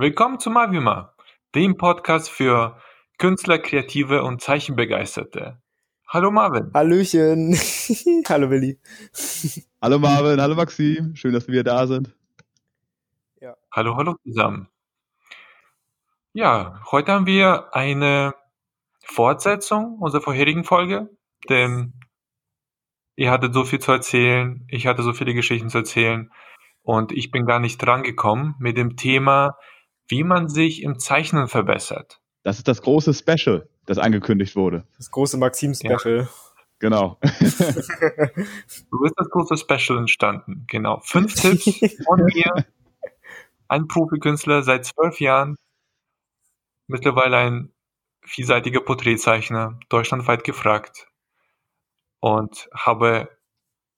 Willkommen zu Mavima, dem Podcast für Künstler, Kreative und Zeichenbegeisterte. Hallo Marvin. Hallöchen. hallo Willi. Hallo Marvin, hallo Maxim. Schön, dass wir wieder da sind. Ja. Hallo, hallo zusammen. Ja, heute haben wir eine Fortsetzung unserer vorherigen Folge, denn ihr hattet so viel zu erzählen, ich hatte so viele Geschichten zu erzählen und ich bin gar nicht drangekommen mit dem Thema, wie man sich im Zeichnen verbessert. Das ist das große Special, das angekündigt wurde. Das große Maxim-Special. Ja. Genau. so ist das große Special entstanden. Genau. Fünf Tipps von mir. Ein Profikünstler seit zwölf Jahren. Mittlerweile ein vielseitiger Porträtzeichner, deutschlandweit gefragt. Und habe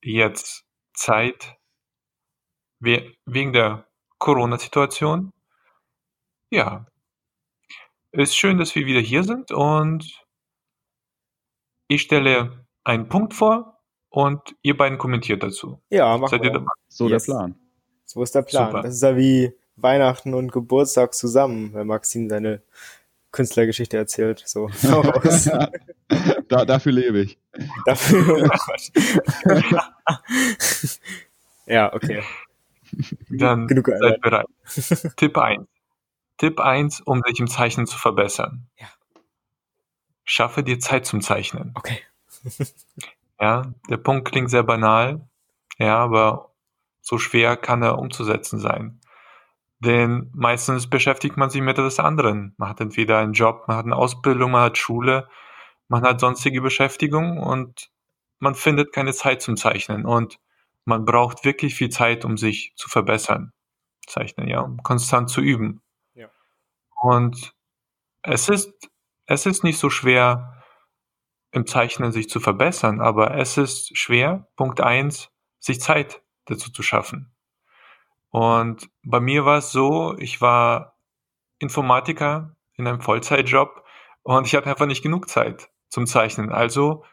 jetzt Zeit, wegen der Corona-Situation. Ja, ist schön, dass wir wieder hier sind und ich stelle einen Punkt vor und ihr beiden kommentiert dazu. Ja, machen Seid wir. Ihr dabei? So yes. der Plan. So ist der Plan. Super. Das ist ja wie Weihnachten und Geburtstag zusammen, wenn Maxim seine Künstlergeschichte erzählt. So. da, dafür lebe ich. Dafür. Oh ja, okay. Dann Genug seid bereit. Tipp 1. Tipp 1, um sich im Zeichnen zu verbessern. Ja. Schaffe dir Zeit zum Zeichnen. Okay. ja, der Punkt klingt sehr banal, ja, aber so schwer kann er umzusetzen sein. Denn meistens beschäftigt man sich mit etwas anderem. Man hat entweder einen Job, man hat eine Ausbildung, man hat Schule, man hat sonstige Beschäftigung und man findet keine Zeit zum Zeichnen. Und man braucht wirklich viel Zeit, um sich zu verbessern. Zeichnen, ja, um konstant zu üben. Und es ist, es ist nicht so schwer, im Zeichnen sich zu verbessern, aber es ist schwer, Punkt eins, sich Zeit dazu zu schaffen. Und bei mir war es so, ich war Informatiker in einem Vollzeitjob und ich hatte einfach nicht genug Zeit zum Zeichnen. Also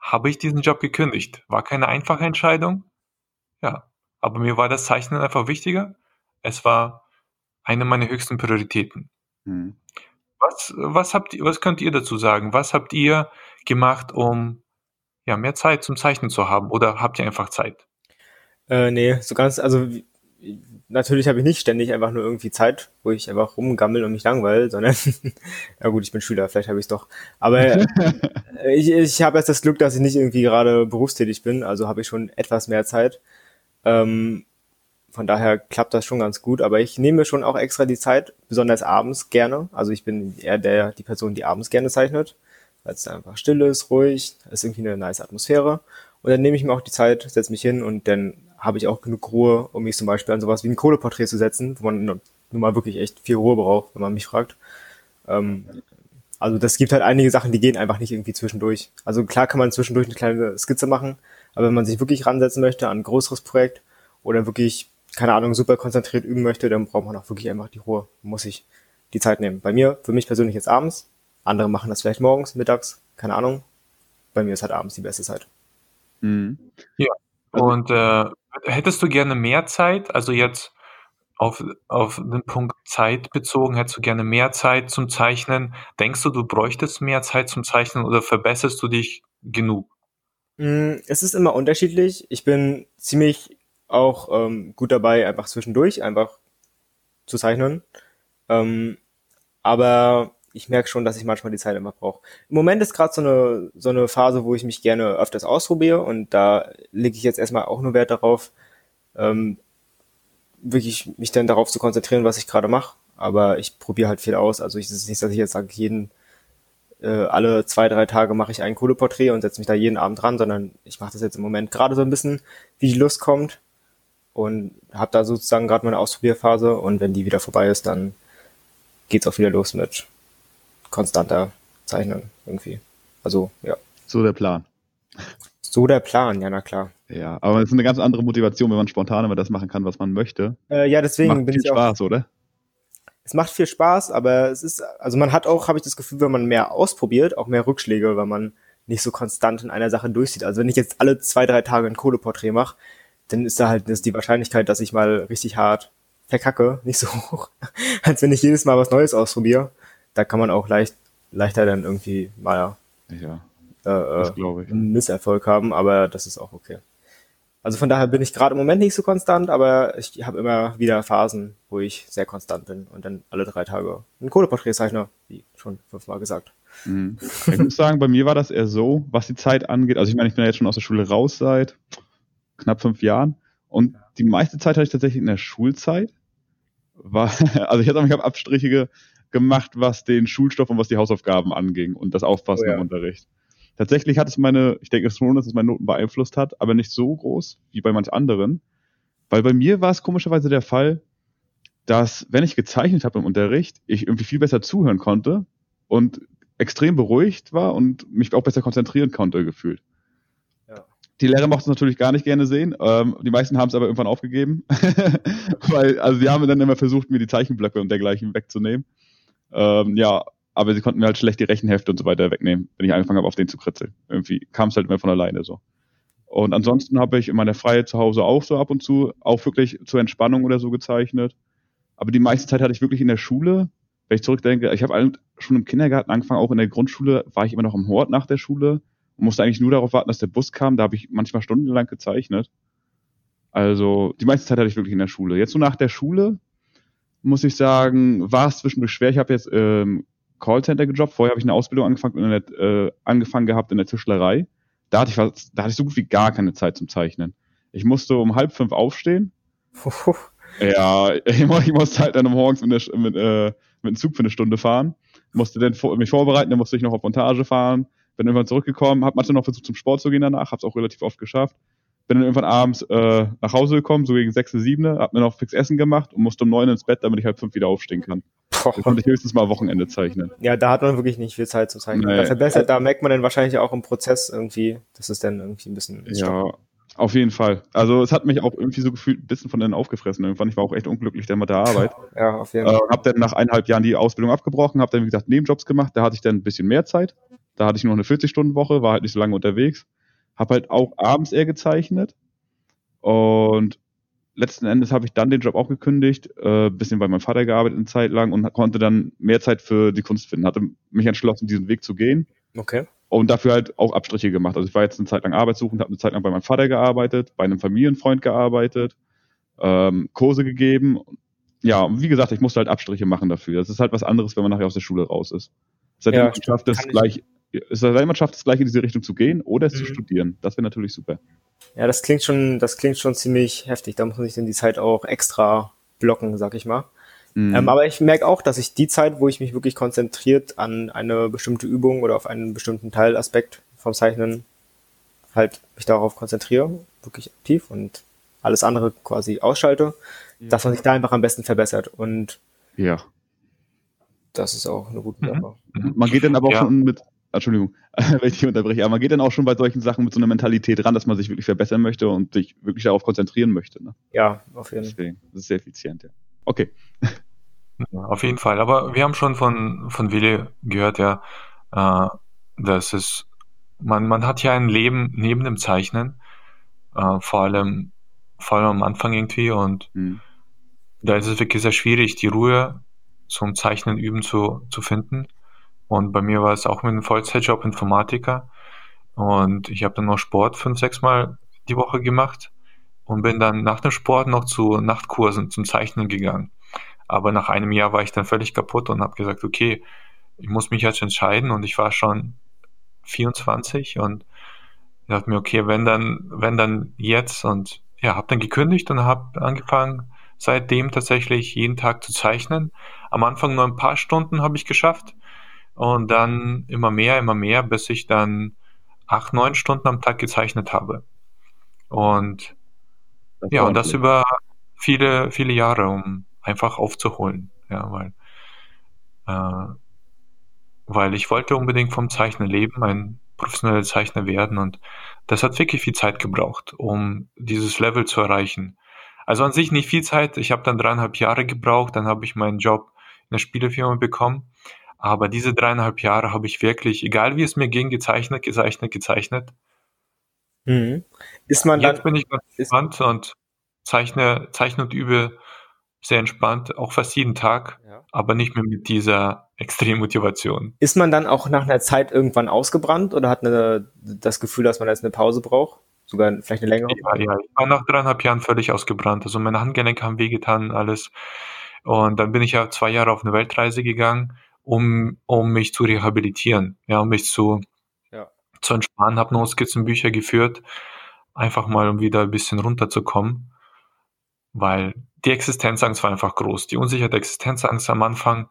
habe ich diesen Job gekündigt. War keine einfache Entscheidung, ja, aber mir war das Zeichnen einfach wichtiger. Es war eine meiner höchsten Prioritäten. Mhm. Was, was habt ihr, was könnt ihr dazu sagen? Was habt ihr gemacht, um ja, mehr Zeit zum Zeichnen zu haben? Oder habt ihr einfach Zeit? Äh, nee, so ganz, also natürlich habe ich nicht ständig einfach nur irgendwie Zeit, wo ich einfach rumgammel und mich langweile, sondern, ja gut, ich bin Schüler, vielleicht habe ich es doch. Aber ich, ich habe jetzt das Glück, dass ich nicht irgendwie gerade berufstätig bin, also habe ich schon etwas mehr Zeit. Ähm, von daher klappt das schon ganz gut, aber ich nehme schon auch extra die Zeit, besonders abends gerne. Also ich bin eher der, die Person, die abends gerne zeichnet, weil es einfach still ist, ruhig, ist irgendwie eine nice Atmosphäre. Und dann nehme ich mir auch die Zeit, setze mich hin und dann habe ich auch genug Ruhe, um mich zum Beispiel an sowas wie ein Kohleporträt zu setzen, wo man nun mal wirklich echt viel Ruhe braucht, wenn man mich fragt. Ähm, also das gibt halt einige Sachen, die gehen einfach nicht irgendwie zwischendurch. Also klar kann man zwischendurch eine kleine Skizze machen, aber wenn man sich wirklich ransetzen möchte an ein größeres Projekt oder wirklich, keine Ahnung, super konzentriert üben möchte, dann braucht man auch wirklich einfach die Ruhe. Muss ich die Zeit nehmen. Bei mir, für mich persönlich jetzt abends. Andere machen das vielleicht morgens, mittags, keine Ahnung. Bei mir ist halt abends die beste Zeit. Mhm. Ja. Und äh, hättest du gerne mehr Zeit? Also jetzt auf, auf den Punkt Zeit bezogen, hättest du gerne mehr Zeit zum Zeichnen? Denkst du, du bräuchtest mehr Zeit zum Zeichnen oder verbesserst du dich genug? Mm, es ist immer unterschiedlich. Ich bin ziemlich auch ähm, gut dabei, einfach zwischendurch einfach zu zeichnen. Ähm, aber ich merke schon, dass ich manchmal die Zeit immer brauche. Im Moment ist gerade so eine, so eine Phase, wo ich mich gerne öfters ausprobiere und da lege ich jetzt erstmal auch nur Wert darauf, ähm, wirklich mich dann darauf zu konzentrieren, was ich gerade mache. Aber ich probiere halt viel aus. Also es ist nicht, dass ich jetzt sage, jeden äh, alle zwei, drei Tage mache ich ein Kohleporträt und setze mich da jeden Abend dran, sondern ich mache das jetzt im Moment gerade so ein bisschen, wie die Lust kommt und habe da sozusagen gerade meine Ausprobierphase und wenn die wieder vorbei ist, dann geht's auch wieder los mit konstanter Zeichnen irgendwie. Also ja. So der Plan. So der Plan, ja na klar. Ja, aber es ist eine ganz andere Motivation, wenn man spontan immer das machen kann, was man möchte. Äh, ja, deswegen Macht bin viel ich auch. Spaß, oder? es macht viel Spaß, aber es ist, also man hat auch, habe ich das Gefühl, wenn man mehr ausprobiert, auch mehr Rückschläge, weil man nicht so konstant in einer Sache durchzieht. Also wenn ich jetzt alle zwei, drei Tage ein Kohleporträt mache, dann ist da halt ist die Wahrscheinlichkeit, dass ich mal richtig hart verkacke, nicht so hoch, als wenn ich jedes Mal was Neues ausprobiere. Da kann man auch leicht, leichter dann irgendwie mal Ja, äh, das äh, glaube ich. einen Misserfolg haben, aber das ist auch okay. Also von daher bin ich gerade im Moment nicht so konstant, aber ich habe immer wieder Phasen, wo ich sehr konstant bin und dann alle drei Tage ein Kohleporträt zeichne, wie schon fünfmal gesagt. Mhm. Ich muss sagen, bei mir war das eher so, was die Zeit angeht. Also ich meine, ich bin ja jetzt schon aus der Schule raus seit knapp fünf Jahren und die meiste Zeit hatte ich tatsächlich in der Schulzeit. War, also ich habe ich hab Abstriche ge- gemacht, was den Schulstoff und was die Hausaufgaben anging und das Aufpassen Oh ja. im Unterricht. Tatsächlich hat es meine, ich denke schon, dass es meine Noten beeinflusst hat, aber nicht so groß wie bei manch anderen. Weil bei mir war es komischerweise der Fall, dass, wenn ich gezeichnet habe im Unterricht, ich irgendwie viel besser zuhören konnte und extrem beruhigt war und mich auch besser konzentrieren konnte, gefühlt. Die Lehrer mochten es natürlich gar nicht gerne sehen. Ähm, die meisten haben es aber irgendwann aufgegeben. Weil, also sie haben dann immer versucht, mir die Zeichenblöcke und dergleichen wegzunehmen. Ähm, ja, aber sie konnten mir halt schlecht die Rechenhefte und so weiter wegnehmen, wenn ich angefangen habe, auf den zu kritzeln. Irgendwie kam es halt immer von alleine so. Und ansonsten habe ich in meiner Freiheit zu Hause auch so ab und zu, auch wirklich zur Entspannung oder so gezeichnet. Aber die meiste Zeit hatte ich wirklich in der Schule, wenn ich zurückdenke, ich habe schon im Kindergarten angefangen, auch in der Grundschule war ich immer noch am Hort nach der Schule musste eigentlich nur darauf warten, dass der Bus kam. Da habe ich manchmal stundenlang gezeichnet. Also die meiste Zeit hatte ich wirklich in der Schule. Jetzt so nach der Schule muss ich sagen, war es zwischendurch schwer. Ich habe jetzt ähm, Callcenter gejobbt. Vorher habe ich eine Ausbildung angefangen, in der, äh, angefangen gehabt in der Tischlerei. Da hatte ich was, da hatte ich so gut wie gar keine Zeit zum Zeichnen. Ich musste um halb fünf aufstehen. Ja, ich, mu- ich musste halt dann morgens mit, der, mit, äh, mit dem Zug für eine Stunde fahren. Musste dann vor, mich vorbereiten, dann musste ich noch auf Montage fahren. Bin irgendwann zurückgekommen, habe manchmal noch versucht zum Sport zu gehen danach, habe es auch relativ oft geschafft. Bin dann irgendwann abends äh, nach Hause gekommen, so gegen sechs, sieben, hab mir noch fix Essen gemacht und musste um neun ins Bett, damit ich halb fünf wieder aufstehen kann. Boah. Dann konnte ich höchstens mal am Wochenende zeichnen. Ja, da hat man wirklich nicht viel Zeit zu zeichnen. Nee. Da verbessert, da merkt man dann wahrscheinlich auch im Prozess irgendwie, dass es dann irgendwie ein bisschen Ja, auf jeden Fall. Also es hat mich auch irgendwie so gefühlt ein bisschen von innen aufgefressen irgendwann. Ich war auch echt unglücklich dann mit der Arbeit. Ja, auf jeden Äh, Fall. habe dann nach eineinhalb Jahren die Ausbildung abgebrochen, habe dann, wie gesagt, Nebenjobs gemacht. Da hatte ich dann ein bisschen mehr Zeit. Da hatte ich nur eine 40-Stunden-Woche, war halt nicht so lange unterwegs. Habe halt auch abends eher gezeichnet. Und letzten Endes habe ich dann den Job auch gekündigt, äh, bisschen bei meinem Vater gearbeitet eine Zeit lang und konnte dann mehr Zeit für die Kunst finden. Hatte mich entschlossen, diesen Weg zu gehen Okay. und dafür halt auch Abstriche gemacht. Also ich war jetzt eine Zeit lang arbeitssuchend, habe eine Zeit lang bei meinem Vater gearbeitet, bei einem Familienfreund gearbeitet, ähm, Kurse gegeben. Ja, und wie gesagt, ich musste halt Abstriche machen dafür. Das ist halt was anderes, wenn man nachher aus der Schule raus ist. Seitdem Ja, man schafft es gleich, es sei denn, man schafft es gleich in diese Richtung zu gehen oder es zu Mhm. studieren. Das wäre natürlich super. Ja, das klingt schon, das klingt schon ziemlich heftig. Da muss man sich dann die Zeit auch extra blocken, sag ich mal. Mhm. Ähm, aber ich merke auch, dass ich die Zeit, wo ich mich wirklich konzentriert an eine bestimmte Übung oder auf einen bestimmten Teilaspekt vom Zeichnen halt mich darauf konzentriere, wirklich aktiv und alles andere quasi ausschalte, dass man sich da einfach am besten verbessert. Und ja. das ist auch eine gute Mhm. Sache. Man geht dann aber auch Ja. schon mit, Entschuldigung, wenn ich dich unterbreche, aber man geht dann auch schon bei solchen Sachen mit so einer Mentalität ran, dass man sich wirklich verbessern möchte und sich wirklich darauf konzentrieren möchte. Ne? Ja, auf jeden Fall. Deswegen, das ist sehr effizient, ja. Okay. Ja, auf jeden Fall. Aber wir haben schon von, von Willi gehört, ja, äh, dass es, man, man hat ja ein Leben neben dem Zeichnen, äh, vor allem, vor allem am Anfang irgendwie und Hm. da ist es wirklich sehr schwierig, die Ruhe zum Zeichnen üben zu, zu finden. Und bei mir war es auch mit einem Vollzeitjob Informatiker. Und ich habe dann noch Sport fünf, sechs Mal die Woche gemacht und bin dann nach dem Sport noch zu Nachtkursen zum Zeichnen gegangen. Aber nach einem Jahr war ich dann völlig kaputt und habe gesagt, okay, ich muss mich jetzt entscheiden und ich war schon 24 und dachte mir, okay, wenn dann, wenn dann jetzt und ja, habe dann gekündigt und habe angefangen, seitdem tatsächlich jeden Tag zu zeichnen. Am Anfang nur ein paar Stunden habe ich geschafft und dann immer mehr, immer mehr, bis ich dann acht, neun Stunden am Tag gezeichnet habe. Und Das ja, und das über viele, viele Jahre, um einfach aufzuholen. Ja, weil, äh, weil ich wollte unbedingt vom Zeichnen leben, ein professioneller Zeichner werden und das hat wirklich viel Zeit gebraucht, um dieses Level zu erreichen. Also an sich nicht viel Zeit. Ich habe dann dreieinhalb Jahre gebraucht, dann habe ich meinen Job in der Spielefirma bekommen. Aber diese dreieinhalb Jahre habe ich wirklich, egal wie es mir ging, gezeichnet, gezeichnet, gezeichnet. Mhm. Ist man dann, Jetzt bin ich ganz gespannt und zeichne, zeichne und übe sehr entspannt, auch fast jeden Tag, ja. aber nicht mehr mit dieser extremen Motivation. Ist man dann auch nach einer Zeit irgendwann ausgebrannt oder hat eine, das Gefühl, dass man jetzt eine Pause braucht? Sogar vielleicht eine längere? Ja, ja, ich war nach dreieinhalb Jahren völlig ausgebrannt. Also meine Handgelenke haben wehgetan, alles. Und dann bin ich ja zwei Jahre auf eine Weltreise gegangen, um, um mich zu rehabilitieren, ja, um mich zu, ja. zu entspannen, habe nur Skizzenbücher geführt, einfach mal, um wieder ein bisschen runterzukommen, weil die Existenzangst war einfach groß. Die unsicherte Existenzangst am Anfang,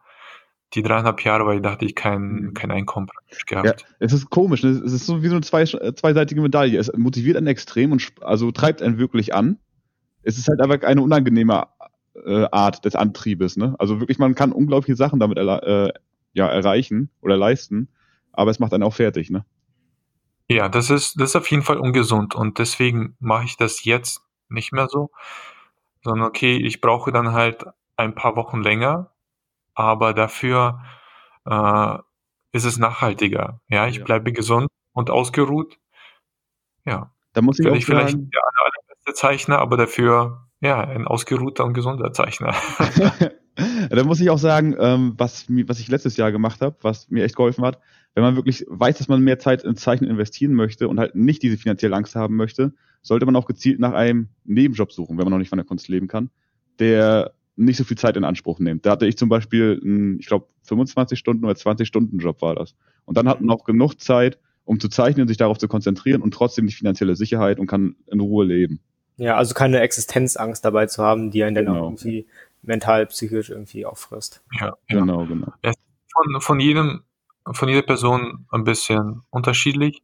die dreieinhalb Jahre, weil ich dachte, ich kein, mhm. kein Einkommen praktisch gehabt. Ja, es ist komisch, ne? es ist so wie so eine zwei, zweiseitige Medaille. Es motiviert einen extrem und also treibt einen wirklich an. Es ist halt einfach eine unangenehme äh, Art des Antriebes. Ne? Also wirklich, man kann unglaubliche Sachen damit äh, ja, erreichen oder leisten, aber es macht einen auch fertig. Ne? Ja, das ist, das ist auf jeden Fall ungesund und deswegen mache ich das jetzt nicht mehr so, sondern okay, ich brauche dann halt ein paar Wochen länger, aber dafür äh, ist es nachhaltiger. Ja, ich ja. bleibe gesund und ausgeruht. Ja. Da muss ich vielleicht, vielleicht der allerbeste Zeichner, aber dafür ja ein ausgeruhter und gesunder Zeichner. da muss ich auch sagen, ähm, was, was ich letztes Jahr gemacht habe, was mir echt geholfen hat, wenn man wirklich weiß, dass man mehr Zeit ins Zeichnen investieren möchte und halt nicht diese finanzielle Angst haben möchte, sollte man auch gezielt nach einem Nebenjob suchen, wenn man noch nicht von der Kunst leben kann, der nicht so viel Zeit in Anspruch nimmt. Da hatte ich zum Beispiel, einen, ich glaube, 25 Stunden oder 20 Stunden Job war das. Und dann hat man auch genug Zeit, um zu zeichnen und sich darauf zu konzentrieren und trotzdem die finanzielle Sicherheit und kann in Ruhe leben. Ja, also keine Existenzangst dabei zu haben, die einen genau. dann auch irgendwie mental, psychisch irgendwie auffrisst. Ja, genau, genau. Es ist von, von jedem, von jeder Person ein bisschen unterschiedlich.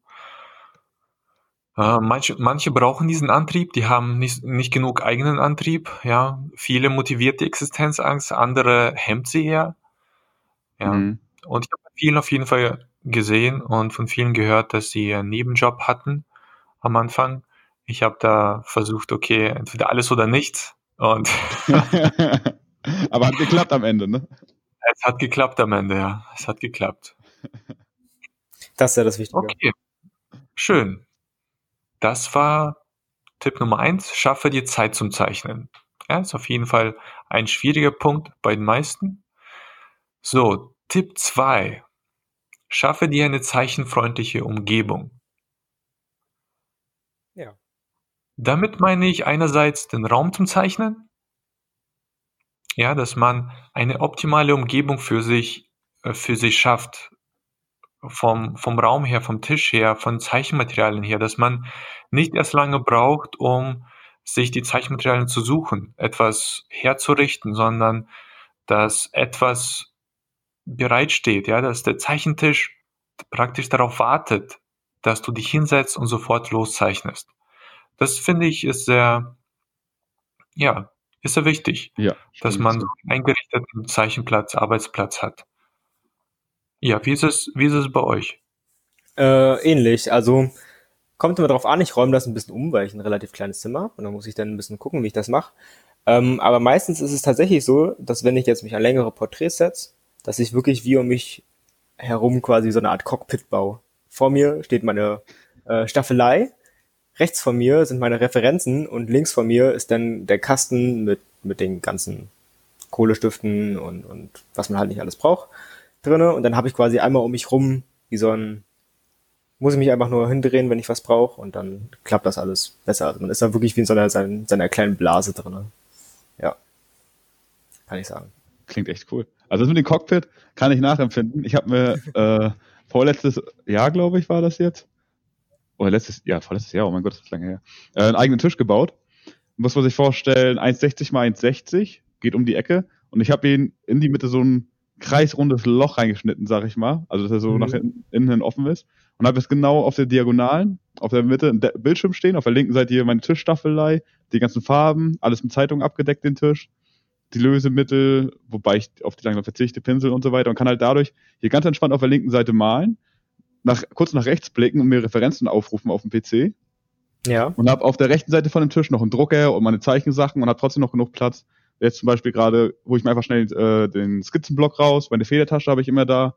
Äh, manche, manche brauchen diesen Antrieb, die haben nicht, nicht genug eigenen Antrieb. Ja, viele motiviert die Existenzangst, andere hemmt sie eher. Ja, mhm. und ich habe vielen auf jeden Fall gesehen und von vielen gehört, dass sie einen Nebenjob hatten am Anfang. Ich habe da versucht, okay, entweder alles oder nichts. Und Aber hat geklappt am Ende, ne? Es hat geklappt am Ende, ja. Es hat geklappt. Das ist ja das Wichtige. Okay. Schön. Das war Tipp Nummer eins. Schaffe dir Zeit zum Zeichnen. Ja, ist auf jeden Fall ein schwieriger Punkt bei den meisten. So, Tipp zwei. Schaffe dir eine zeichenfreundliche Umgebung. Ja. Damit meine ich einerseits den Raum zum Zeichnen, ja, dass man eine optimale Umgebung für sich, äh, für sich schafft. Vom, vom Raum her, vom Tisch her, von Zeichenmaterialien her, dass man nicht erst lange braucht, um sich die Zeichenmaterialien zu suchen, etwas herzurichten, sondern dass etwas bereitsteht, ja, dass der Zeichentisch praktisch darauf wartet, dass du dich hinsetzt und sofort loszeichnest. Das finde ich ist sehr, ja, ist sehr wichtig, ja, dass man so einen eingerichteten Zeichenplatz, Arbeitsplatz hat. Ja, wie ist es, wie ist es bei euch? Äh, ähnlich. Also kommt immer darauf an, ich räume das ein bisschen um, weil ich ein relativ kleines Zimmer habe und dann muss ich dann ein bisschen gucken, wie ich das mache. Ähm, aber meistens ist es tatsächlich so, dass wenn ich jetzt mich an längere Porträts setze, dass ich wirklich wie um mich herum quasi so eine Art Cockpit baue. Vor mir steht meine äh, Staffelei rechts von mir sind meine Referenzen und links von mir ist dann der Kasten mit, mit den ganzen Kohlestiften und, und was man halt nicht alles braucht drinne. Und dann habe ich quasi einmal um mich rum wie so ein, muss ich mich einfach nur hindrehen, wenn ich was brauche und dann klappt das alles besser. Also man ist da wirklich wie in so einer, seiner, seiner kleinen Blase drinne. Ja. Kann ich sagen. Klingt echt cool. Also das mit dem Cockpit kann ich nachempfinden. Ich habe mir äh, vorletztes Jahr, glaube ich, war das jetzt, oder letztes, ja, vorletztes Jahr, oh mein Gott, das ist lange her, äh, einen eigenen Tisch gebaut. Muss man sich vorstellen, 1,60 mal 1,60, geht um die Ecke. Und ich habe ihn in die Mitte so ein kreisrundes Loch reingeschnitten, sag ich mal, also dass er so mhm. nach innen hin offen ist. Und habe jetzt genau auf der Diagonalen, auf der Mitte ein Bildschirm stehen, auf der linken Seite hier meine Tischstaffelei, die ganzen Farben, alles mit Zeitung abgedeckt, den Tisch, die Lösemittel, wobei ich auf die langsam verzichte, Pinsel und so weiter. Und kann halt dadurch hier ganz entspannt auf der linken Seite malen nach, kurz nach rechts blicken und mir Referenzen aufrufen auf dem PC. Ja. Und habe auf der rechten Seite von dem Tisch noch einen Drucker und meine Zeichensachen und habe trotzdem noch genug Platz. Jetzt zum Beispiel gerade, wo ich mir einfach schnell äh, den Skizzenblock raus, meine Federtasche habe ich immer da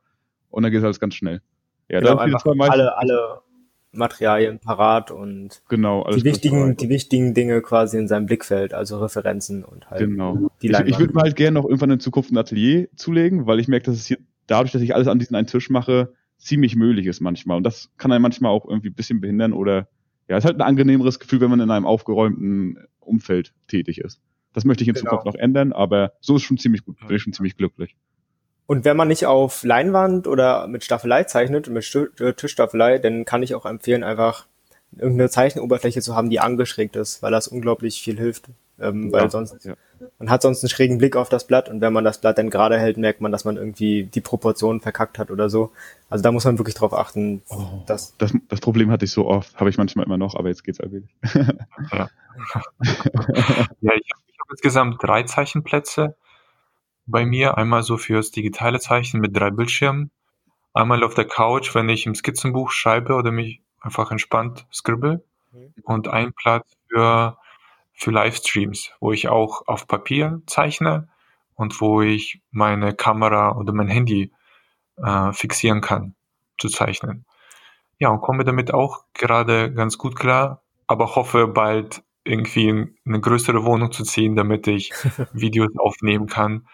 und dann geht es alles ganz schnell. Ja, genau, dann einfach alle, alle Materialien parat und genau, die wichtigen, die wichtigen Dinge quasi in seinem Blickfeld, also Referenzen und halt genau. die Leinwand. Ich, ich würde mir halt gerne noch irgendwann in Zukunft ein Atelier zulegen, weil ich merke, dass es hier dadurch, dass ich alles an diesen einen Tisch mache, ziemlich möglich ist manchmal. Und das kann einen manchmal auch irgendwie ein bisschen behindern oder ja, ist halt ein angenehmeres Gefühl, wenn man in einem aufgeräumten Umfeld tätig ist. Das möchte ich in genau. Zukunft noch ändern, aber so ist schon ziemlich gut, bin ich schon ziemlich glücklich. Und wenn man nicht auf Leinwand oder mit Staffelei zeichnet, mit äh, Tischstaffelei, dann kann ich auch empfehlen, einfach irgendeine Zeichenoberfläche zu haben, die angeschrägt ist, weil das unglaublich viel hilft. Ähm, ja, weil sonst, ja. man hat sonst einen schrägen Blick auf das Blatt und wenn man das Blatt dann gerade hält, merkt man, dass man irgendwie die Proportionen verkackt hat oder so. Also da muss man wirklich drauf achten. Oh, dass das, das Problem hatte ich so oft, habe ich manchmal immer noch, aber jetzt geht's allmählich. ja. ja, ich habe hab insgesamt drei Zeichenplätze bei mir. Einmal so fürs digitale Zeichnen mit drei Bildschirmen. Einmal auf der Couch, wenn ich im Skizzenbuch schreibe oder mich einfach entspannt scribble. Mhm. Und ein Platz für, für Livestreams, wo ich auch auf Papier zeichne und wo ich meine Kamera oder mein Handy äh, fixieren kann zu zeichnen. Ja, und komme damit auch gerade ganz gut klar, aber hoffe bald irgendwie in eine größere Wohnung zu ziehen, damit ich Videos aufnehmen kann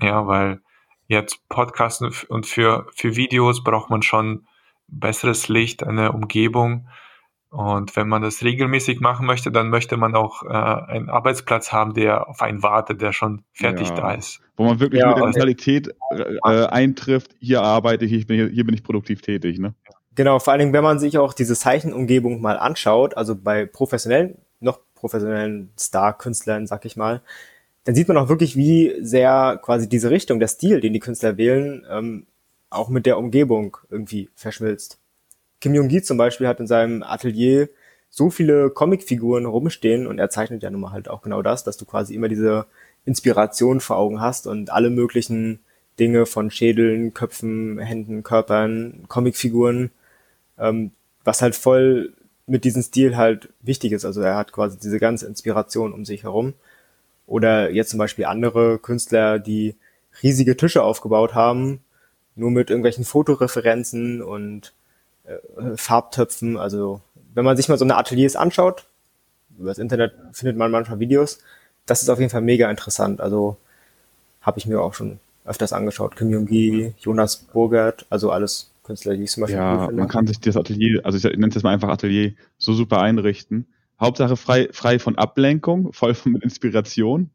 ja, weil jetzt Podcasten und für, für Videos braucht man schon besseres Licht, eine Umgebung. Und wenn man das regelmäßig machen möchte, dann möchte man auch äh, einen Arbeitsplatz haben, der auf einen wartet, der schon fertig ja. da ist. Wo man wirklich ja, mit der Mentalität äh, eintrifft, hier arbeite ich, ich bin hier, hier bin ich produktiv tätig. Ne? Genau, vor allen Dingen, wenn man sich auch diese Zeichenumgebung mal anschaut, also bei professionellen, noch professionellen Star-Künstlern, sag ich mal, dann sieht man auch wirklich, wie sehr quasi diese Richtung, der Stil, den die Künstler wählen, ähm, auch mit der Umgebung irgendwie verschmilzt. Kim Jong-gi zum Beispiel hat in seinem Atelier so viele Comicfiguren rumstehen und er zeichnet ja nun mal halt auch genau das, dass du quasi immer diese Inspiration vor Augen hast und alle möglichen Dinge von Schädeln, Köpfen, Händen, Körpern, Comicfiguren, ähm, was halt voll mit diesem Stil halt wichtig ist. Also er hat quasi diese ganze Inspiration um sich herum. Oder jetzt zum Beispiel andere Künstler, die riesige Tische aufgebaut haben, nur mit irgendwelchen Fotoreferenzen und äh, Farbtöpfen. Also wenn man sich mal so eine Ateliers anschaut, über das Internet findet man manchmal Videos, das ist auf jeden Fall mega interessant. Also habe ich mir auch schon öfters angeschaut. Kim Jong-gi, Jonas Burgert, also alles Künstler, die ich zum Beispiel Ja, man kann sich das Atelier, also ich nenne es jetzt mal einfach Atelier, so super einrichten. Hauptsache frei, frei von Ablenkung, voll von Inspiration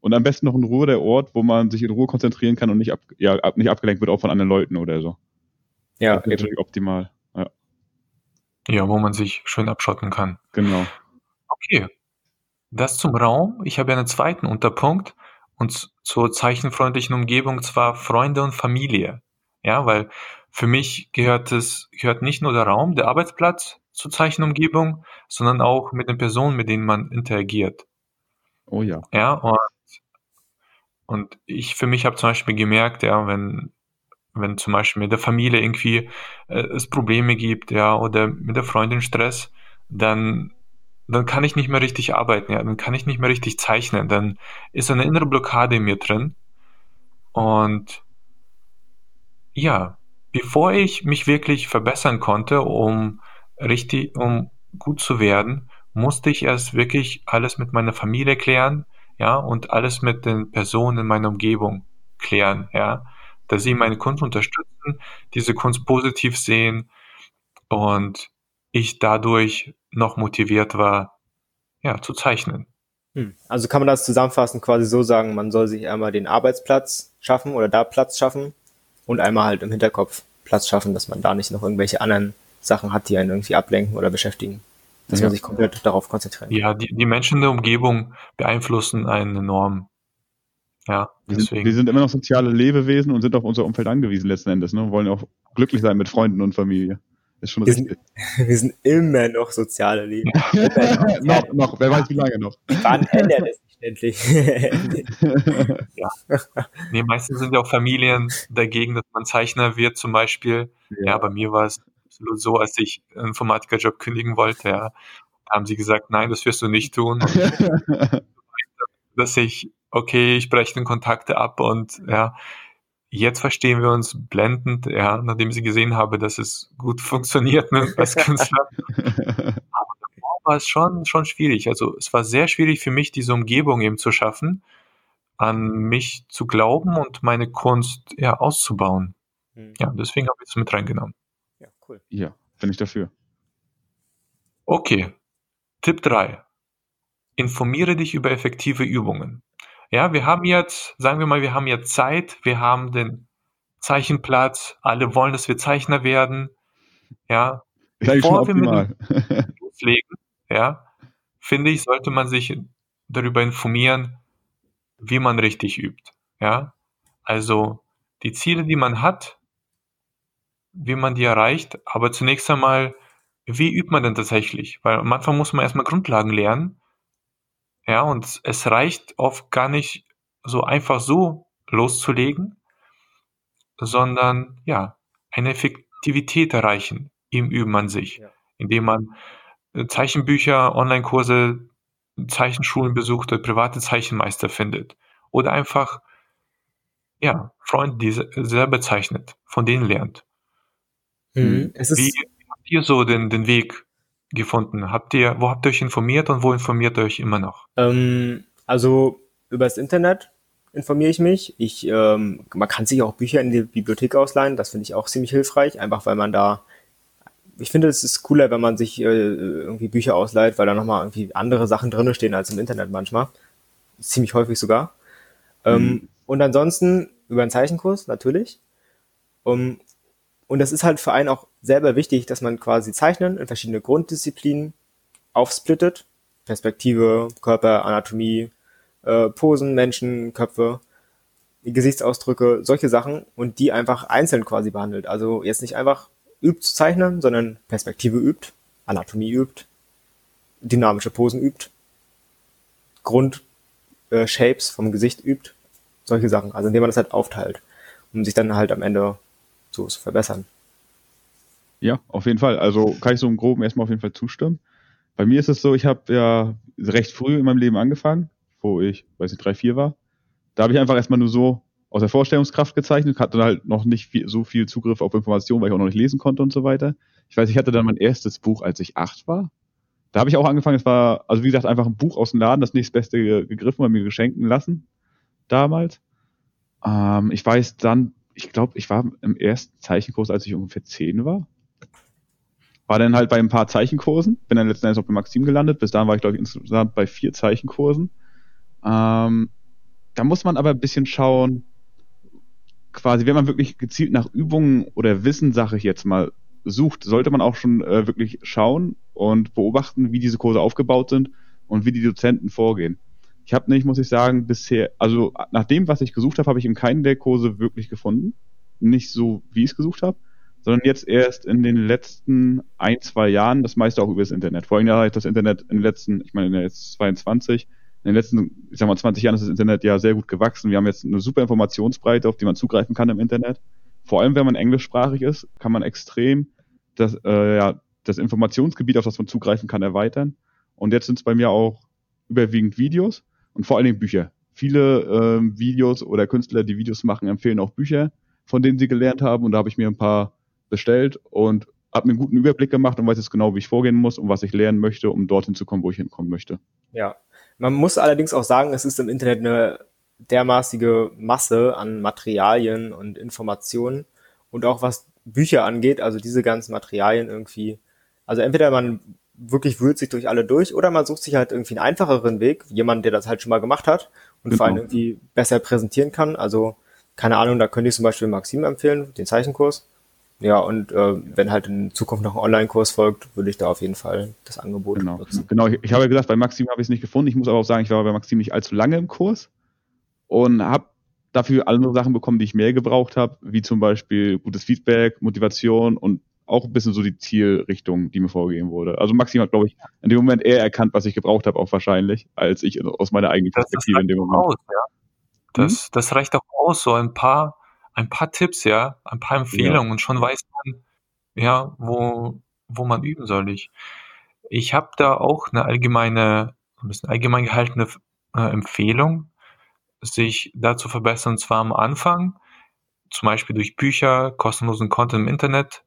und am besten noch in Ruhe der Ort, wo man sich in Ruhe konzentrieren kann und nicht, ab, ja, ab, nicht abgelenkt wird auch von anderen Leuten oder so. Ja, das ist natürlich optimal. Ja. ja, wo man sich schön abschotten kann. Genau. Okay. Das zum Raum. Ich habe einen zweiten Unterpunkt und zur zeichenfreundlichen Umgebung zwar Freunde und Familie. Ja, weil für mich gehört es, gehört nicht nur der Raum, der Arbeitsplatz, zur Zeichenumgebung, sondern auch mit den Personen, mit denen man interagiert. Oh ja. Ja, und, und ich für mich habe zum Beispiel gemerkt, ja, wenn, wenn zum Beispiel mit der Familie irgendwie äh, es Probleme gibt, ja, oder mit der Freundin Stress, dann, dann kann ich nicht mehr richtig arbeiten, ja, dann kann ich nicht mehr richtig zeichnen, dann ist eine innere Blockade in mir drin. Und ja, bevor ich mich wirklich verbessern konnte, um richtig, um gut zu werden, musste ich erst wirklich alles mit meiner Familie klären, ja, und alles mit den Personen in meiner Umgebung klären, ja, dass sie meine Kunst unterstützen, diese Kunst positiv sehen und ich dadurch noch motiviert war, ja, zu zeichnen. Hm. Also kann man das zusammenfassen, quasi so sagen, man soll sich einmal den Arbeitsplatz schaffen oder da Platz schaffen und einmal halt im Hinterkopf Platz schaffen, dass man da nicht noch irgendwelche anderen Sachen hat, die einen irgendwie ablenken oder beschäftigen. Dass ja. man sich komplett darauf konzentriert. Ja, die, die Menschen in der Umgebung beeinflussen einen enorm. Ja, deswegen. Wir sind, wir sind immer noch soziale Lebewesen und sind auf unser Umfeld angewiesen letzten Endes. Ne? Wir wollen auch glücklich sein mit Freunden und Familie. Ist schon wir richtig. Sind, wir sind immer noch soziale Leben. noch, noch, wer weiß wie lange noch. Wann ändert es sich endlich? ja. Nee, meistens sind ja auch Familien dagegen, dass man Zeichner wird zum Beispiel. Ja, ja bei mir war es absolut so, als ich einen Informatikerjob kündigen wollte, ja, haben sie gesagt, nein, das wirst du nicht tun. dass ich, okay, ich breche den Kontakte ab und ja, jetzt verstehen wir uns blendend, ja, nachdem ich gesehen habe, dass es gut funktioniert ne, als Künstler. Aber davor war es schon, schon schwierig. Also es war sehr schwierig für mich, diese Umgebung eben zu schaffen, an mich zu glauben und meine Kunst ja auszubauen. Mhm. Ja, deswegen habe ich es mit reingenommen. Ja, cool. Ja, bin ich dafür. Okay. Tipp 3. Informiere dich über effektive Übungen. Ja, wir haben jetzt, sagen wir mal, wir haben jetzt Zeit, wir haben den Zeichenplatz, alle wollen, dass wir Zeichner werden. Ja, bevor wir mit loslegen, ja, finde ich, sollte man sich darüber informieren, wie man richtig übt. Ja, also die Ziele, die man hat, wie man die erreicht, aber zunächst einmal, wie übt man denn tatsächlich? Weil am Anfang muss man erstmal Grundlagen lernen ja, und es reicht oft gar nicht so einfach so loszulegen, sondern ja, eine Effektivität erreichen im Üben an sich, ja. indem man äh, Zeichenbücher, Online-Kurse, Zeichenschulen besucht oder private Zeichenmeister findet oder einfach ja, Freunde, die selber zeichnet, von denen lernt. Mhm. Wie habt ihr so den, den Weg gefunden? Habt ihr, wo habt ihr euch informiert und wo informiert ihr euch immer noch? Ähm, also über das Internet informiere ich mich. Ich, ähm, man kann sich auch Bücher in die Bibliothek ausleihen. Das finde ich auch ziemlich hilfreich, einfach weil man da ich finde, es ist cooler, wenn man sich äh, irgendwie Bücher ausleiht, weil da nochmal irgendwie andere Sachen drinne stehen als im Internet manchmal. Ziemlich häufig sogar. Ähm, mhm. Ähm, und ansonsten über einen Zeichenkurs, natürlich. Um, und das ist halt für einen auch selber wichtig, dass man quasi Zeichnen in verschiedene Grunddisziplinen aufsplittet. Perspektive, Körper, Anatomie, äh, Posen, Menschen, Köpfe, Gesichtsausdrücke, solche Sachen und die einfach einzeln quasi behandelt. Also jetzt nicht einfach übt zu zeichnen, sondern Perspektive übt, Anatomie übt, dynamische Posen übt, Grund äh, vom Gesicht übt, solche Sachen. Also indem man das halt aufteilt, um sich dann halt am Ende zu verbessern. Ja, auf jeden Fall. Also kann ich so im Groben erstmal auf jeden Fall zustimmen. Bei mir ist es so, ich habe ja recht früh in meinem Leben angefangen, wo ich, weiß nicht, drei, vier war. Da habe ich einfach erstmal nur so aus der Vorstellungskraft gezeichnet, hatte halt noch nicht viel, so viel Zugriff auf Informationen, weil ich auch noch nicht lesen konnte und so weiter. Ich weiß, ich hatte dann mein erstes Buch, als ich acht war. Da habe ich auch angefangen, es war, also wie gesagt, einfach ein Buch aus dem Laden, das nächstbeste gegriffen und mir geschenken lassen, damals. Ähm, ich weiß dann ich glaube, ich war im ersten Zeichenkurs, als ich ungefähr zehn war. War dann halt bei ein paar Zeichenkursen, bin dann letzten Endes auch bei Maxim gelandet. Bis dahin war ich, glaube ich, insgesamt bei vier Zeichenkursen. Ähm, da muss man aber ein bisschen schauen, quasi, wenn man wirklich gezielt nach Übungen oder Wissenssache jetzt mal sucht, sollte man auch schon äh, wirklich schauen und beobachten, wie diese Kurse aufgebaut sind und wie die Dozenten vorgehen. Ich habe nicht, muss ich sagen, bisher, also nach dem, was ich gesucht habe, habe ich in keinen der Kurse wirklich gefunden. Nicht so, wie ich es gesucht habe, sondern jetzt erst in den letzten ein, zwei Jahren, das meiste auch über das Internet. Vor allem ja das Internet in den letzten, ich meine, jetzt 22, in den letzten, ich sag mal, 20 Jahren ist das Internet ja sehr gut gewachsen. Wir haben jetzt eine super Informationsbreite, auf die man zugreifen kann im Internet. Vor allem, wenn man englischsprachig ist, kann man extrem das, äh, ja, das Informationsgebiet, auf das man zugreifen kann, erweitern. Und jetzt sind es bei mir auch überwiegend Videos und vor allen Dingen Bücher. Viele ähm, Videos oder Künstler, die Videos machen, empfehlen auch Bücher, von denen sie gelernt haben. Und da habe ich mir ein paar bestellt und habe mir einen guten Überblick gemacht und weiß jetzt genau, wie ich vorgehen muss und was ich lernen möchte, um dorthin zu kommen, wo ich hinkommen möchte. Ja, man muss allerdings auch sagen, es ist im Internet eine dermaßige Masse an Materialien und Informationen und auch was Bücher angeht, also diese ganzen Materialien irgendwie. Also entweder man wirklich wühlt sich durch alle durch oder man sucht sich halt irgendwie einen einfacheren Weg, jemand, der das halt schon mal gemacht hat und genau. vor allem irgendwie besser präsentieren kann. Also keine Ahnung, da könnte ich zum Beispiel Maxim empfehlen, den Zeichenkurs. Ja, und äh, wenn halt in Zukunft noch ein Online-Kurs folgt, würde ich da auf jeden Fall das Angebot genau. nutzen. Genau, ich, ich habe ja gesagt, bei Maxim habe ich es nicht gefunden. Ich muss aber auch sagen, ich war bei Maxim nicht allzu lange im Kurs und habe dafür andere Sachen bekommen, die ich mehr gebraucht habe, wie zum Beispiel gutes Feedback, Motivation und auch ein bisschen so die Zielrichtung, die mir vorgegeben wurde. Also Maxim hat, glaube ich, in dem Moment eher erkannt, was ich gebraucht habe, auch wahrscheinlich, als ich aus meiner eigenen Perspektive in dem Moment. Aus, ja. das, hm? das reicht auch aus, so ein paar, ein paar Tipps, ja, ein paar Empfehlungen ja. und schon weiß man, ja, wo, wo man üben soll. Ich, ich habe da auch eine allgemeine, ein bisschen allgemein gehaltene äh, Empfehlung, sich da zu verbessern, und zwar am Anfang zum Beispiel durch Bücher, kostenlosen Content im Internet,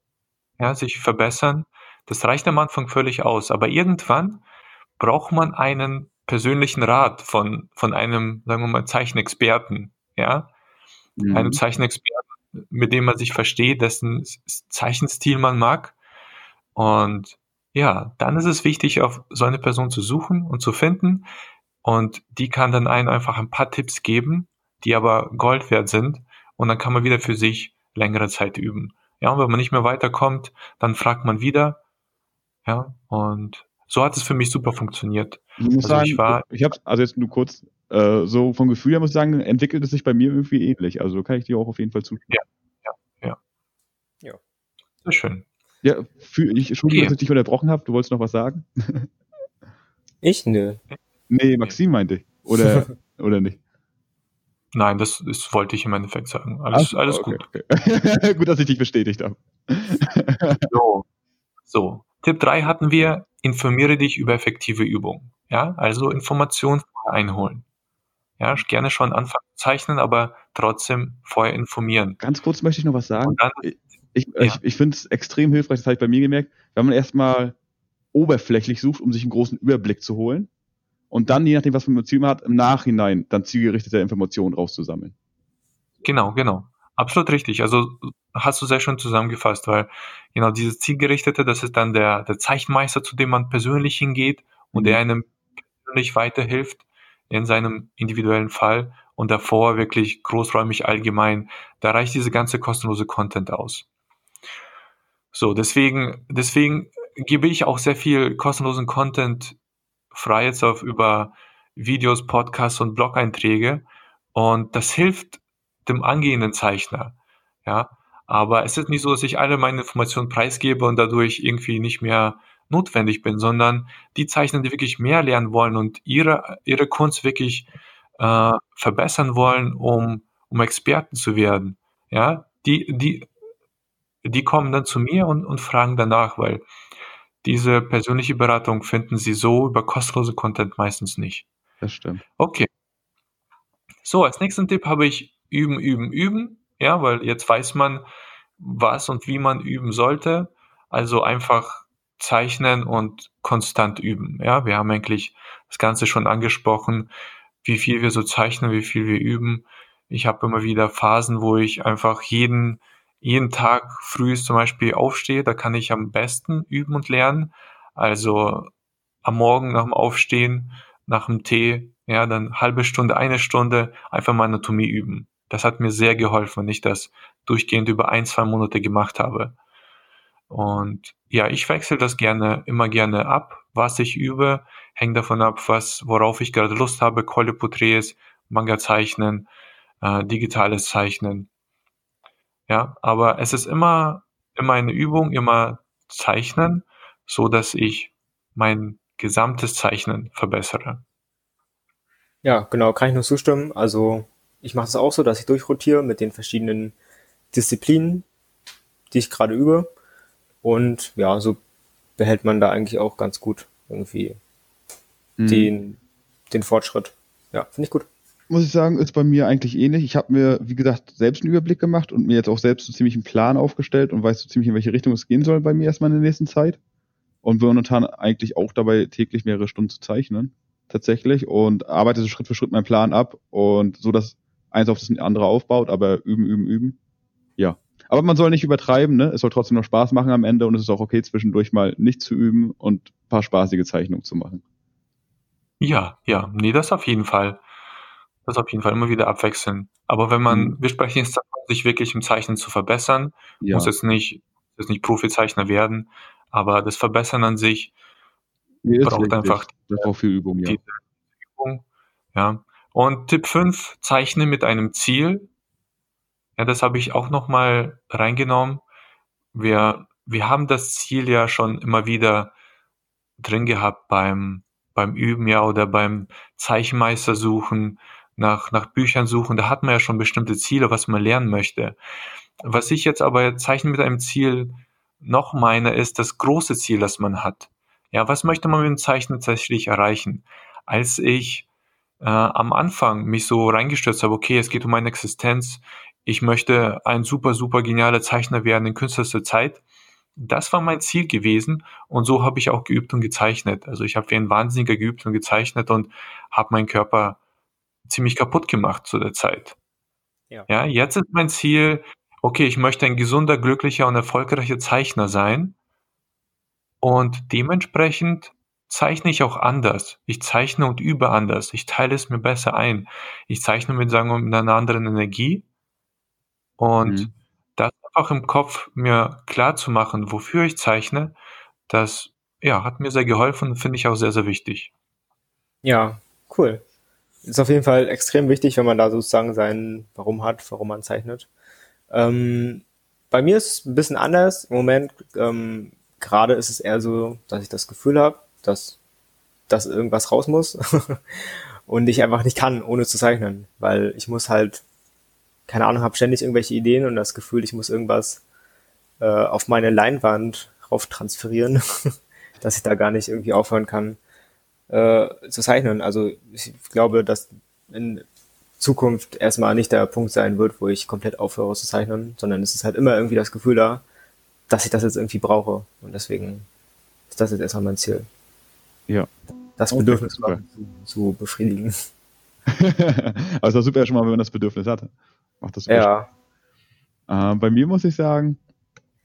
ja, sich verbessern. Das reicht am Anfang völlig aus. Aber irgendwann braucht man einen persönlichen Rat von, von einem, sagen wir mal, Zeichenexperten, ja, mhm. einem Zeichenexperten, mit dem man sich versteht, dessen Zeichenstil man mag. Und ja, dann ist es wichtig, auf so eine Person zu suchen und zu finden. Und die kann dann einen einfach ein paar Tipps geben, die aber Gold wert sind. Und dann kann man wieder für sich längere Zeit üben. Ja, und wenn man nicht mehr weiterkommt, dann fragt man wieder. Ja, und so hat es für mich super funktioniert. Ich muss also sagen, ich, war, ich habe also jetzt nur kurz, äh, so vom Gefühl her muss ich sagen, entwickelt es sich bei mir irgendwie ähnlich. Also kann ich dir auch auf jeden Fall zustimmen. Ja, ja, ja. Ja. Sehr schön. Ja, für, ich, Entschuldigung, okay. dass ich dich unterbrochen habe. Du wolltest noch was sagen? Ich? Nö. Nee, Maxim meinte ich. Oder, oder nicht? Nein, das, das wollte ich im Endeffekt sagen. Alles, Ach, alles okay, gut. Okay. gut, dass ich dich bestätigt habe. so. so. Tipp 3 hatten wir, informiere dich über effektive Übungen. Ja, also Informationen einholen. Ja, gerne schon anfangen zu zeichnen, aber trotzdem vorher informieren. Ganz kurz möchte ich noch was sagen. Dann, ich ich, ja. ich, ich finde es extrem hilfreich, das habe ich bei mir gemerkt, wenn man erstmal oberflächlich sucht, um sich einen großen Überblick zu holen und dann, je nachdem, was man im Ziel hat, im Nachhinein dann zielgerichtete Informationen rauszusammeln. Genau, genau. Absolut richtig. Also hast du sehr schön zusammengefasst, weil genau dieses Zielgerichtete, das ist dann der, der Zeichenmeister, zu dem man persönlich hingeht und der mhm. einem persönlich weiterhilft in seinem individuellen Fall und davor wirklich großräumig allgemein. Da reicht diese ganze kostenlose Content aus. So, deswegen, deswegen gebe ich auch sehr viel kostenlosen Content frei jetzt auf über Videos, Podcasts und Blog-Einträge. Und das hilft dem angehenden Zeichner. Ja, aber es ist nicht so, dass ich alle meine Informationen preisgebe und dadurch irgendwie nicht mehr notwendig bin, sondern die Zeichner, die wirklich mehr lernen wollen und ihre, ihre Kunst wirklich äh, verbessern wollen, um, um Experten zu werden. Ja, die, die, die kommen dann zu mir und, und fragen danach, weil diese persönliche Beratung finden sie so über kostenlose Content meistens nicht. Das stimmt. Okay. So, als nächsten Tipp habe ich üben, üben, üben. Ja, weil jetzt weiß man, was und wie man üben sollte. Also einfach zeichnen und konstant üben. Ja, wir haben eigentlich das Ganze schon angesprochen, wie viel wir so zeichnen, wie viel wir üben. Ich habe immer wieder Phasen, wo ich einfach jeden jeden Tag früh zum Beispiel aufstehe, da kann ich am besten üben und lernen. Also am Morgen nach dem Aufstehen, nach dem Tee, ja, dann halbe Stunde, eine Stunde einfach mal Anatomie üben. Das hat mir sehr geholfen, wenn ich das durchgehend über ein, zwei Monate gemacht habe. Und ja, ich wechsle das gerne, immer gerne ab, was ich übe, hängt davon ab, was, worauf ich gerade Lust habe, Keule-Porträts, Manga zeichnen, äh, digitales Zeichnen. Ja, aber es ist immer, immer eine Übung, immer zeichnen, so dass ich mein gesamtes Zeichnen verbessere. Ja, genau, kann ich nur zustimmen. Also ich mache es auch so, dass ich durchrotiere mit den verschiedenen Disziplinen, die ich gerade übe. Und ja, so behält man da eigentlich auch ganz gut irgendwie mhm. den, den Fortschritt. Ja, finde ich gut muss ich sagen, ist bei mir eigentlich ähnlich. Ich habe mir, wie gesagt, selbst einen Überblick gemacht und mir jetzt auch selbst so ziemlich einen Plan aufgestellt und weiß so ziemlich, in welche Richtung es gehen soll bei mir erstmal in der nächsten Zeit. Und bin momentan eigentlich auch dabei, täglich mehrere Stunden zu zeichnen. Tatsächlich. Und arbeite so Schritt für Schritt meinen Plan ab und so, dass eins auf das andere aufbaut, aber üben, üben, üben. Ja. Aber man soll nicht übertreiben, ne? Es soll trotzdem noch Spaß machen am Ende und es ist auch okay, zwischendurch mal nicht zu üben und paar spaßige Zeichnungen zu machen. Ja, ja, nee, das auf jeden Fall. Das auf jeden Fall immer wieder abwechseln. Aber wenn man, mhm. wir sprechen jetzt davon, sich wirklich im Zeichnen zu verbessern, ja. muss jetzt nicht, jetzt nicht Profizeichner werden, aber das Verbessern an sich nee, braucht einfach das braucht viel Übung, ja. Übung. Ja. Und Tipp 5, zeichne mit einem Ziel. Ja, das habe ich auch nochmal reingenommen. Wir, wir haben das Ziel ja schon immer wieder drin gehabt beim, beim Üben ja oder beim Zeichenmeister suchen nach, nach Büchern suchen, da hat man ja schon bestimmte Ziele, was man lernen möchte. Was ich jetzt aber Zeichnen mit einem Ziel noch meine, ist das große Ziel, das man hat. Ja, was möchte man mit dem Zeichnen tatsächlich erreichen? Als ich äh, am Anfang mich so reingestürzt habe, okay, es geht um meine Existenz, ich möchte ein super, super genialer Zeichner werden in kürzester Zeit. Das war mein Ziel gewesen und so habe ich auch geübt und gezeichnet. Also ich habe wie ein Wahnsinniger geübt und gezeichnet und habe meinen Körper ziemlich kaputt gemacht zu der Zeit. Ja. ja, jetzt ist mein Ziel, okay, ich möchte ein gesunder, glücklicher und erfolgreicher Zeichner sein. Und dementsprechend zeichne ich auch anders. Ich zeichne und übe anders. Ich teile es mir besser ein. Ich zeichne mit, sagen wir, mit einer anderen Energie. Und mhm. das einfach im Kopf mir klar zu machen, wofür ich zeichne, das ja, hat mir sehr geholfen und finde ich auch sehr, sehr wichtig. Ja, cool. Ist auf jeden Fall extrem wichtig, wenn man da sozusagen sein Warum hat, warum man zeichnet. Ähm, bei mir ist es ein bisschen anders. Im Moment, ähm, gerade ist es eher so, dass ich das Gefühl habe, dass, dass irgendwas raus muss und ich einfach nicht kann, ohne zu zeichnen, weil ich muss halt, keine Ahnung, habe ständig irgendwelche Ideen und das Gefühl, ich muss irgendwas äh, auf meine Leinwand rauf transferieren, dass ich da gar nicht irgendwie aufhören kann äh, zu zeichnen. Also ich glaube, dass in Zukunft erstmal nicht der Punkt sein wird, wo ich komplett aufhöre zu zeichnen, sondern es ist halt immer irgendwie das Gefühl da, dass ich das jetzt irgendwie brauche. Und deswegen ist das jetzt erstmal mein Ziel. Ja. Das Bedürfnis okay, zu, zu, befriedigen. Aber es war super schon mal, wenn man das Bedürfnis hatte. Macht das super ja. Äh, bei mir muss ich sagen,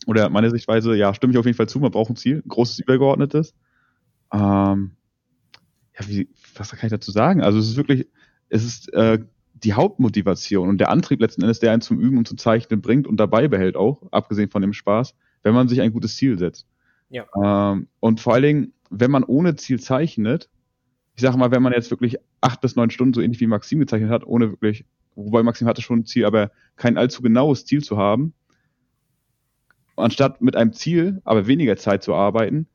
oder meine Sichtweise, ja, stimme ich auf jeden Fall zu, man braucht ein Ziel, ein großes, übergeordnetes. Ähm, ja, wie, was kann ich dazu sagen? Also es ist wirklich, es ist äh, die Hauptmotivation und der Antrieb letzten Endes, der einen zum Üben und zum Zeichnen bringt und dabei behält auch, abgesehen von dem Spaß, wenn man sich ein gutes Ziel setzt. Ja. Ähm, und vor allen Dingen, wenn man ohne Ziel zeichnet, ich sage mal, wenn man jetzt wirklich acht bis neun Stunden so ähnlich wie Maxim gezeichnet hat, ohne wirklich, wobei Maxim hatte schon ein Ziel, aber kein allzu genaues Ziel zu haben, anstatt mit einem Ziel, aber weniger Zeit zu arbeiten,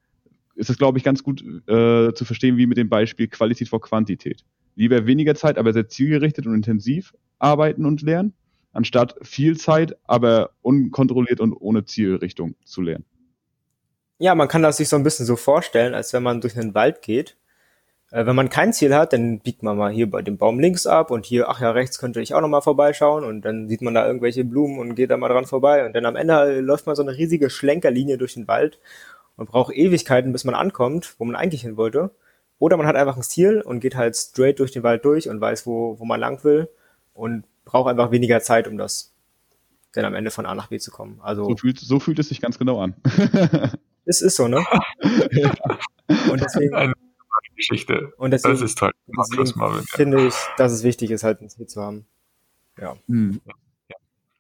ist es, glaube ich, ganz gut äh, zu verstehen, wie mit dem Beispiel Qualität vor Quantität. Lieber weniger Zeit, aber sehr zielgerichtet und intensiv arbeiten und lernen, anstatt viel Zeit, aber unkontrolliert und ohne Zielrichtung zu lernen. Ja, man kann das sich so ein bisschen so vorstellen, als wenn man durch einen Wald geht. Äh, wenn man kein Ziel hat, dann biegt man mal hier bei dem Baum links ab und hier, ach ja, rechts könnte ich auch nochmal vorbeischauen und dann sieht man da irgendwelche Blumen und geht da mal dran vorbei und dann am Ende läuft man so eine riesige Schlenkerlinie durch den Wald man braucht Ewigkeiten, bis man ankommt, wo man eigentlich hin wollte. Oder man hat einfach ein Ziel und geht halt straight durch den Wald durch und weiß, wo, wo man lang will und braucht einfach weniger Zeit, um das dann am Ende von A nach B zu kommen. Also so fühlt, so fühlt es sich ganz genau an. es ist so, ne? ja. Und deswegen, Eine Geschichte. Und deswegen, das ist toll. Deswegen Marvin, finde ich, dass es wichtig ist, halt ein Ziel zu haben. Ja. Hm.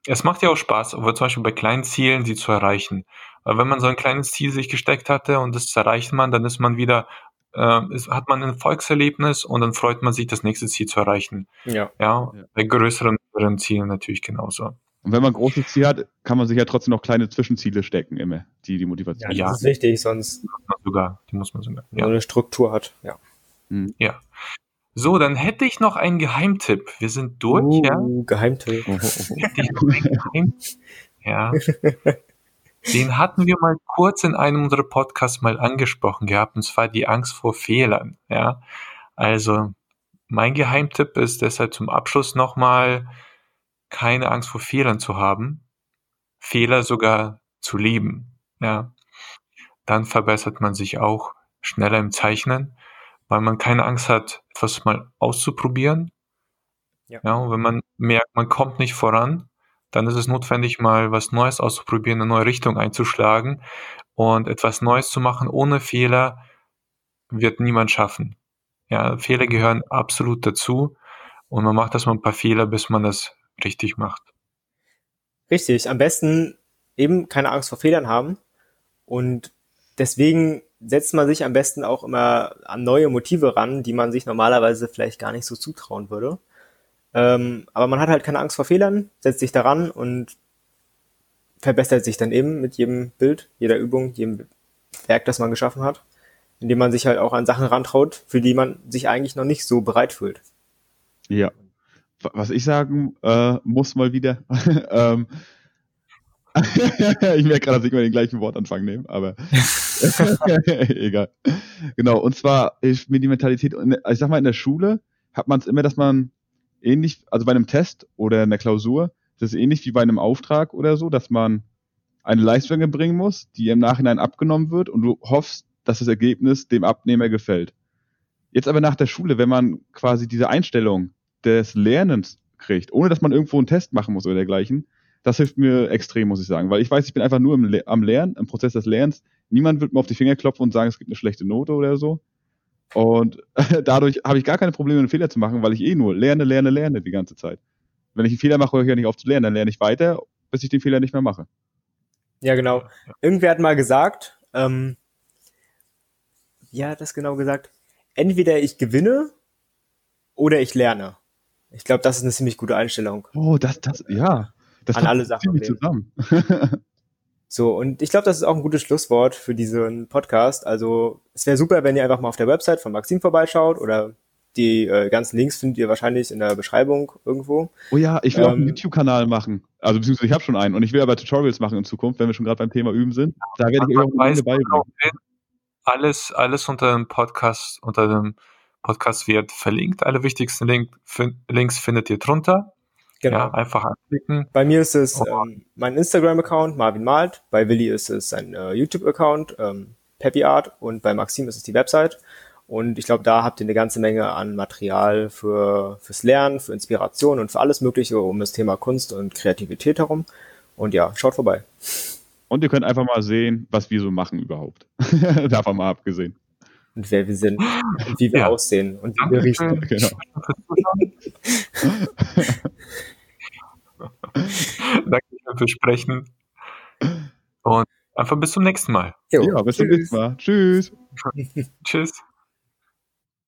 Es macht ja auch Spaß, aber zum Beispiel bei kleinen Zielen, die zu erreichen. Weil wenn man so ein kleines Ziel sich gesteckt hatte und das erreicht man, dann ist man wieder, äh, ist, hat man ein Erfolgserlebnis und dann freut man sich, das nächste Ziel zu erreichen. Ja. Ja, bei größeren Zielen natürlich genauso. Und wenn man ein großes Ziel hat, kann man sich ja trotzdem noch kleine Zwischenziele stecken, immer, die die Motivation. Ja, das ist wichtig, sonst sogar, die muss man sogar. Ja. So eine Struktur hat, ja. Mhm. Ja. So, dann hätte ich noch einen Geheimtipp. Wir sind durch, uh, ja. Geheimtipp. ja. Den hatten wir mal kurz in einem unserer Podcasts mal angesprochen gehabt, und zwar die Angst vor Fehlern, ja. Also, mein Geheimtipp ist deshalb zum Abschluss nochmal, keine Angst vor Fehlern zu haben, Fehler sogar zu lieben, ja. Dann verbessert man sich auch schneller im Zeichnen weil man keine Angst hat, etwas mal auszuprobieren. Ja. ja und wenn man merkt, man kommt nicht voran, dann ist es notwendig, mal was Neues auszuprobieren, eine neue Richtung einzuschlagen und etwas Neues zu machen ohne Fehler wird niemand schaffen. Ja, Fehler gehören absolut dazu und man macht das mal ein paar Fehler, bis man das richtig macht. Richtig, am besten eben keine Angst vor Fehlern haben und deswegen setzt man sich am besten auch immer an neue Motive ran, die man sich normalerweise vielleicht gar nicht so zutrauen würde. Ähm, aber man hat halt keine Angst vor Fehlern, setzt sich daran und verbessert sich dann eben mit jedem Bild, jeder Übung, jedem Werk, das man geschaffen hat, indem man sich halt auch an Sachen rantraut, für die man sich eigentlich noch nicht so bereit fühlt. Ja. Was ich sagen äh, muss mal wieder, ähm, ich merke gerade, dass ich immer den gleichen Wortanfang nehme, aber egal. Genau, und zwar ist mir die Mentalität, ich sag mal, in der Schule hat man es immer, dass man ähnlich, also bei einem Test oder einer Klausur, das ist ähnlich wie bei einem Auftrag oder so, dass man eine Leistung erbringen muss, die im Nachhinein abgenommen wird und du hoffst, dass das Ergebnis dem Abnehmer gefällt. Jetzt aber nach der Schule, wenn man quasi diese Einstellung des Lernens kriegt, ohne dass man irgendwo einen Test machen muss oder dergleichen, das hilft mir extrem, muss ich sagen. Weil ich weiß, ich bin einfach nur im, am Lernen, im Prozess des Lernens. Niemand wird mir auf die Finger klopfen und sagen, es gibt eine schlechte Note oder so. Und dadurch habe ich gar keine Probleme, einen Fehler zu machen, weil ich eh nur lerne, lerne, lerne die ganze Zeit. Wenn ich einen Fehler mache, höre ich ja nicht auf zu lernen, dann lerne ich weiter, bis ich den Fehler nicht mehr mache. Ja, genau. Irgendwer hat mal gesagt, ähm, wie hat das genau gesagt? Entweder ich gewinne oder ich lerne. Ich glaube, das ist eine ziemlich gute Einstellung. Oh, das, das, ja. Das An alle Sachen. Ziemlich zusammen. So, und ich glaube, das ist auch ein gutes Schlusswort für diesen Podcast. Also es wäre super, wenn ihr einfach mal auf der Website von Maxim vorbeischaut oder die äh, ganzen Links findet ihr wahrscheinlich in der Beschreibung irgendwo. Oh ja, ich will ähm, auch einen ähm, YouTube-Kanal machen. Also beziehungsweise ich habe schon einen und ich will aber Tutorials machen in Zukunft, wenn wir schon gerade beim Thema üben sind. Da werde ich auch eine beibringen. Alles, alles unter dem Podcast, unter dem Podcast wird verlinkt. Alle wichtigsten Link, Links findet ihr drunter. Genau. Ja, einfach anklicken. Bei mir ist es oh. ähm, mein Instagram-Account, Marvin Malt. Bei Willi ist es sein äh, YouTube-Account, ähm, Peppy Art. Und bei Maxim ist es die Website. Und ich glaube, da habt ihr eine ganze Menge an Material für, fürs Lernen, für Inspiration und für alles Mögliche um das Thema Kunst und Kreativität herum. Und ja, schaut vorbei. Und ihr könnt einfach mal sehen, was wir so machen überhaupt. Davon mal abgesehen. Und wer wir sind und wie wir ja. aussehen und wie wir riechen. Genau. Danke fürs Sprechen. Und einfach bis zum nächsten Mal. Jo, ja, bis zum nächsten Mal. Tschüss. Tschüss.